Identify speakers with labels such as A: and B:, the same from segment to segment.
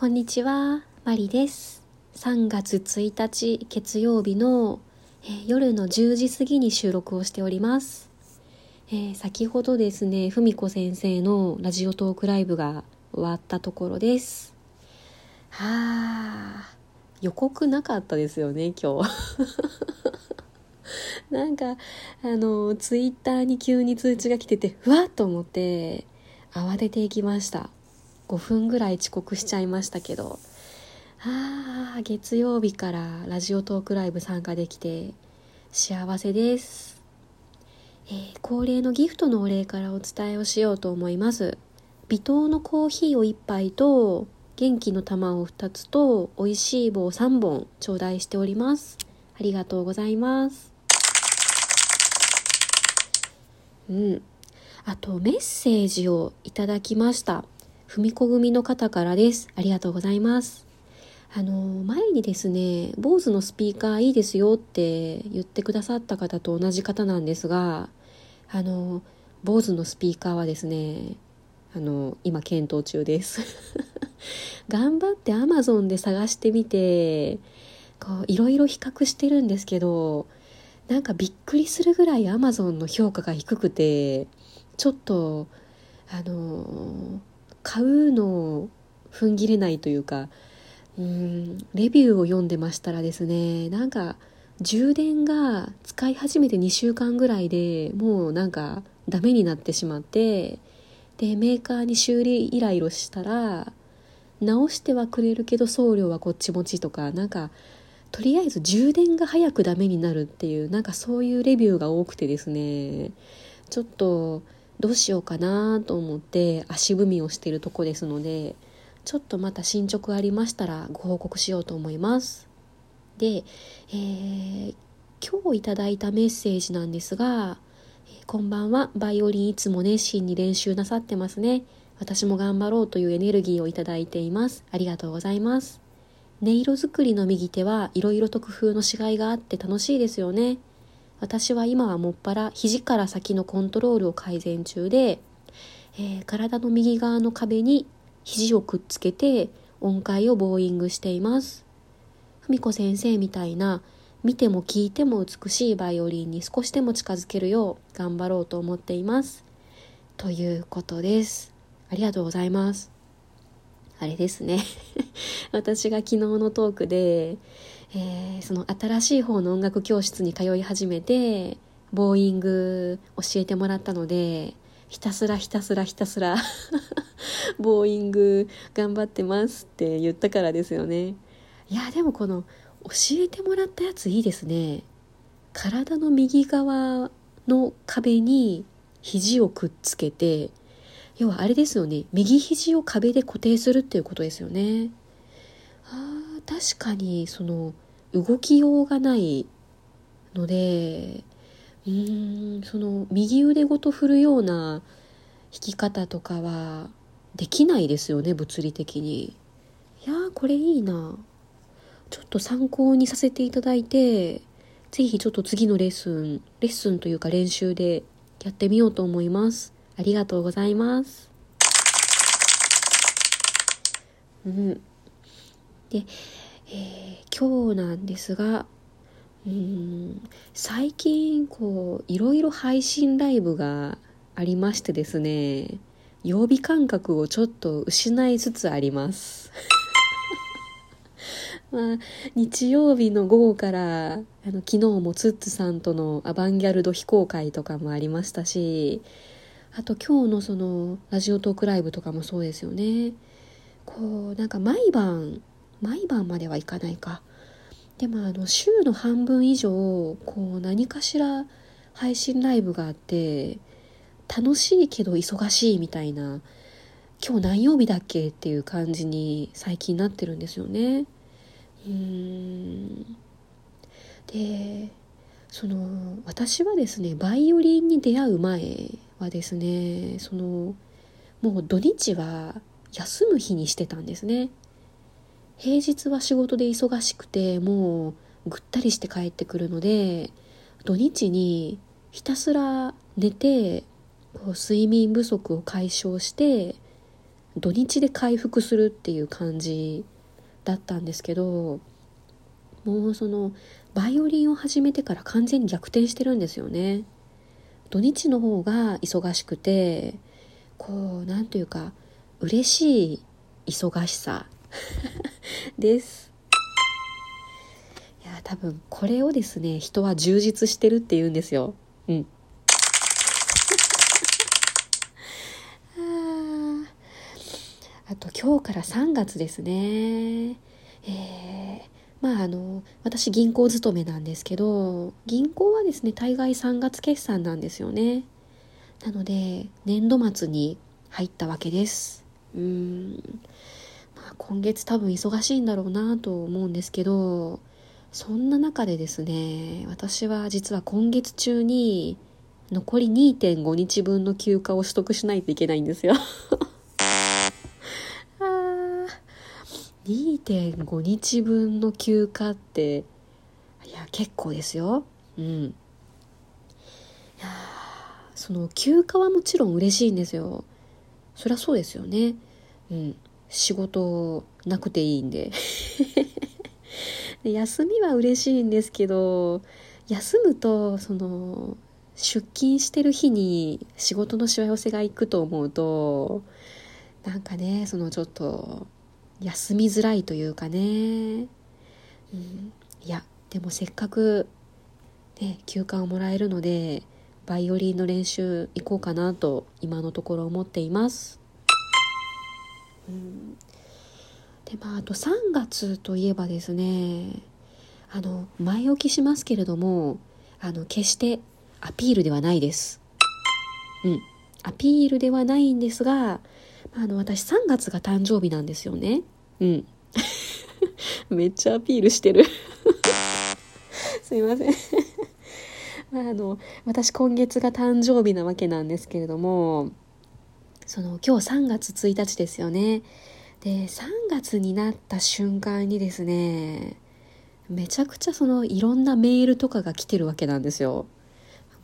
A: こんにちは、マリです。3月1日月曜日の、えー夜の10時過ぎに収録をしております。えー先ほどですね、ふみこ先生のラジオトークライブが終わったところです。はあ、予告なかったですよね、今日。なんか、あの、ツイッターに急に通知が来てて、ふわっと思って、慌てていきました。5分ぐらい遅刻しちゃいましたけどあー月曜日からラジオトークライブ参加できて幸せです、えー恒例のギフトのお礼からお伝えをしようと思います。微糖のコーヒーを1杯と元気の玉を2つと美味しい棒3本頂戴しております。ありがとうございます。うん。あとメッセージをいただきました。ふみこ組の方からです。ありがとうございます。あの前にですね BOSE のスピーカーいいですよって言ってくださった方と同じ方なんですがあの BOSE のスピーカーはですねあの今検討中です。頑張って Amazon で探してみてこういろいろ比較してるんですけどなんかびっくりするぐらい Amazon の評価が低くてちょっとあの買うのを踏ん切れないというかうんレビューを読んでましたらですねなんか充電が使い始めて2週間ぐらいでもうなんかダメになってしまってでメーカーに修理依頼をしたら直してはくれるけど送料はこっち持ちとかなんかとりあえず充電が早くダメになるっていうなんかそういうレビューが多くてですねちょっとどうしようかなと思って足踏みをしているとこですのでちょっとまた進捗ありましたらご報告しようと思います。で、えー今日いただいたメッセージなんですが「えーこんばんは。バイオリンいつも熱心に練習なさってますね。私も頑張ろうというエネルギーをいただいています。ありがとうございます。音色作りの右手はいろいろと工夫のしがいがあって楽しいですよね。私は今はもっぱら肘から先のコントロールを改善中で、えー体の右側の壁に肘をくっつけて音階をボーイングしています。ふみこ先生みたいな見ても聞いても美しいバイオリンに少しでも近づけるよう頑張ろうと思っています。ということです。ありがとうございます。あれですね。私が昨日のトークで、えーその新しい方の音楽教室に通い始めてボーイング教えてもらったのでひたすらひたすらひたすら ボーイング頑張ってますって言ったからですよね。いやでもこの教えてもらったやついいですね。体の右側の壁に肘をくっつけて要はあれですよね。右肘を壁で固定するっていうことですよね。あ確かにその動きようがないのでうーんその右腕ごと振るような弾き方とかはできないですよね物理的に。いやーこれいいな。ちょっと参考にさせていただいてぜひちょっと次のレッスンレッスンというか練習でやってみようと思います。ありがとうございます。うん。で、えー今日なんですがうん最近こういろいろ配信ライブがありましてですね曜日感覚をちょっと失いつつあります。まあ日曜日の午後からあの昨日もツッツさんとのアバンギャルド非公開とかもありましたしあと今日のそのラジオトークライブとかもそうですよね。こうなんか毎晩毎晩まではいかないか。でもあの週の半分以上こう何かしら配信ライブがあって楽しいけど忙しいみたいな今日何曜日だっけっていう感じに最近なってるんですよね。うーん。でその私はですねバイオリンに出会う前はですねそのもう土日は休む日にしてたんですね。平日は仕事で忙しくてもうぐったりして帰ってくるので土日にひたすら寝てこう睡眠不足を解消して土日で回復するっていう感じだったんですけどもうそのバイオリンを始めてから完全に逆転してるんですよね。土日の方が忙しくてこう何というか嬉しい忙しさ。ですいや多分これをですね人は充実してるって言うんですようん ああと今日から3月ですね。えー、まああの私銀行勤めなんですけど銀行はですね大概3月決算なんですよね。なので年度末に入ったわけです。うん、今月多分忙しいんだろうなと思うんですけどそんな中でですね私は実は今月中に残り2.5日分の休暇を取得しないといけないんですよ。2.5日分の休暇っていや結構ですよ。うん。いやその休暇はもちろん嬉しいんですよ。そりゃそうですよね。うん。仕事なくていいん で。休みは嬉しいんですけど休むとその出勤してる日に仕事のしわ寄せがいくと思うとなんかねそのちょっと休みづらいというかね、うん、いやでもせっかく、ね、休暇をもらえるのでバイオリンの練習行こうかなと今のところ思っています。でまああと3月といえばですねあの前置きしますけれどもあの決してアピールではないです。うん、アピールではないんですがあの私3月が誕生日なんですよね。うん。めっちゃアピールしてる。すいません。まあ、あの私今月が誕生日なわけなんですけれどもその今日3月1日ですよね。で3月になった瞬間にですねめちゃくちゃそのいろんなメールとかが来てるわけなんですよ。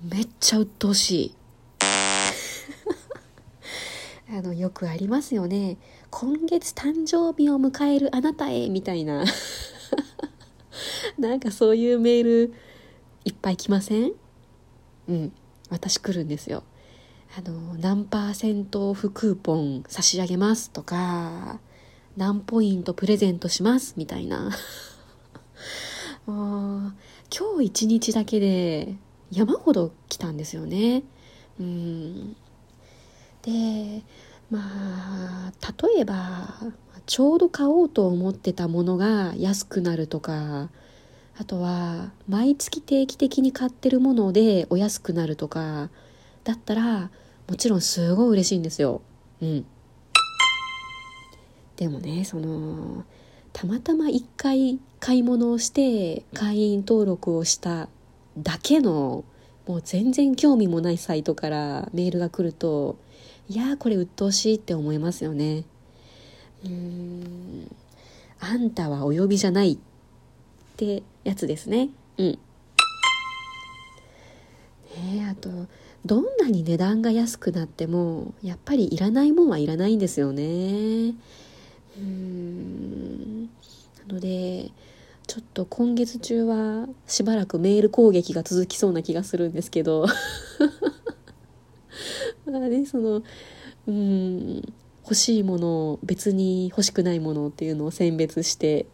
A: めっちゃ鬱陶しい。あのよくありますよね。今月誕生日を迎えるあなたへみたいな。なんかそういうメールいっぱい来ません？うん私来るんですよ。あの何パーセントオフクーポン差し上げますとか何ポイントプレゼントしますみたいな。もう今日一日だけで山ほど来たんですよね。うん。でまあ例えばちょうど買おうと思ってたものが安くなるとかあとは毎月定期的に買ってるものでお安くなるとかだったらもちろんすごい嬉しいんですよ。うん。でもねそのたまたま1回買い物をして会員登録をしただけのもう全然興味もないサイトからメールが来るといやこれ鬱陶しいって思いますよねうーんあんたはお呼びじゃないってやつですねうんねあとどんなに値段が安くなってもやっぱりいらないもんはいらないんですよね。うん。なのでちょっと今月中はしばらくメール攻撃が続きそうな気がするんですけど。まあねそのうん欲しいものを別に欲しくないものっていうのを選別して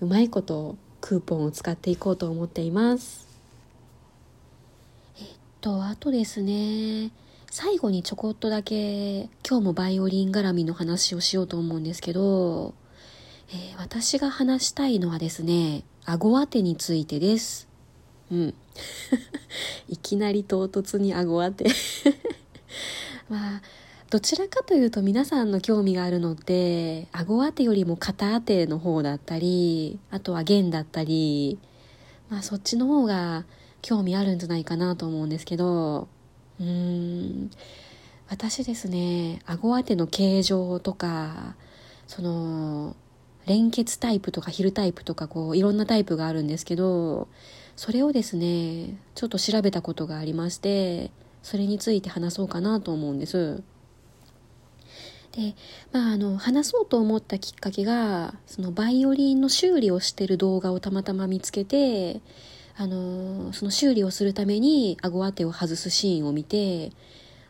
A: うまいことクーポンを使っていこうと思っています。とあとですね最後にちょこっとだけ今日もバイオリン絡みの話をしようと思うんですけど、えー、私が話したいのはですね顎当てについてです。うん。いきなり唐突に顎当てまあどちらかというと皆さんの興味があるのって顎当てよりも肩当ての方だったりあとは弦だったり、まあ、そっちの方が興味あるんじゃないかなと思うんですけどうーん私ですね顎当ての形状とかその連結タイプとかヒルタイプとかこういろんなタイプがあるんですけどそれをですねちょっと調べたことがありましてそれについて話そうかなと思うんです。で、まあ、あの話そうと思ったきっかけがそのバイオリンの修理をしてる動画をたまたま見つけてあのその修理をするために顎当てを外すシーンを見て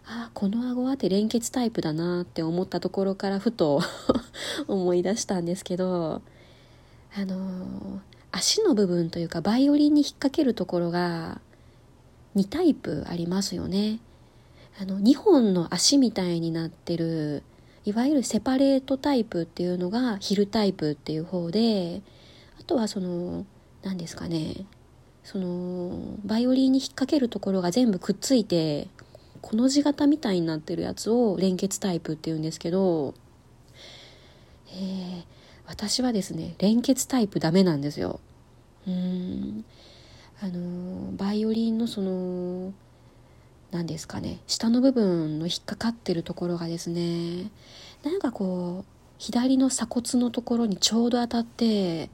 A: ああこの顎当て連結タイプだなって思ったところからふと 思い出したんですけどあの足の部分というかバイオリンに引っ掛けるところが2タイプありますよね。あの2本の足みたいになってるいわゆるセパレートタイプっていうのがヒルタイプっていう方であとはその何ですかねそのバイオリンに引っ掛けるところが全部くっついてこの字型みたいになってるやつを連結タイプっていうんですけど、えー、私はですね連結タイプダメなんですよ。うんあのバイオリンのその何ですかね下の部分の引っかかってるところがですねなんかこう左の鎖骨のところにちょうど当たって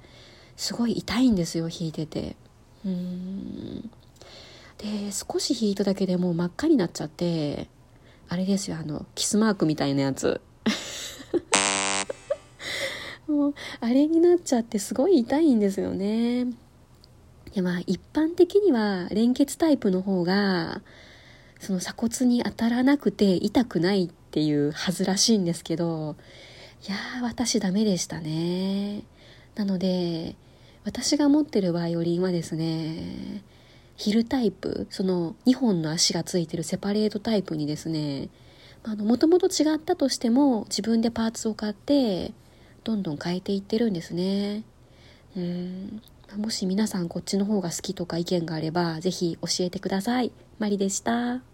A: すごい痛いんですよ弾いててうん。で少し弾いただけでもう真っ赤になっちゃってあれですよあのキスマークみたいなやつ。もうあれになっちゃってすごい痛いんですよね。でまあ一般的には連結タイプの方がその鎖骨に当たらなくて痛くないっていうはずらしいんですけどいやー私ダメでしたね。なので私が持ってるバイオリンはですねヒルタイプその2本の足がついてるセパレートタイプにですねもともと違ったとしても自分でパーツを買ってどんどん変えていってるんですね。うん。もし皆さんこっちの方が好きとか意見があればぜひ教えてください。マリでした。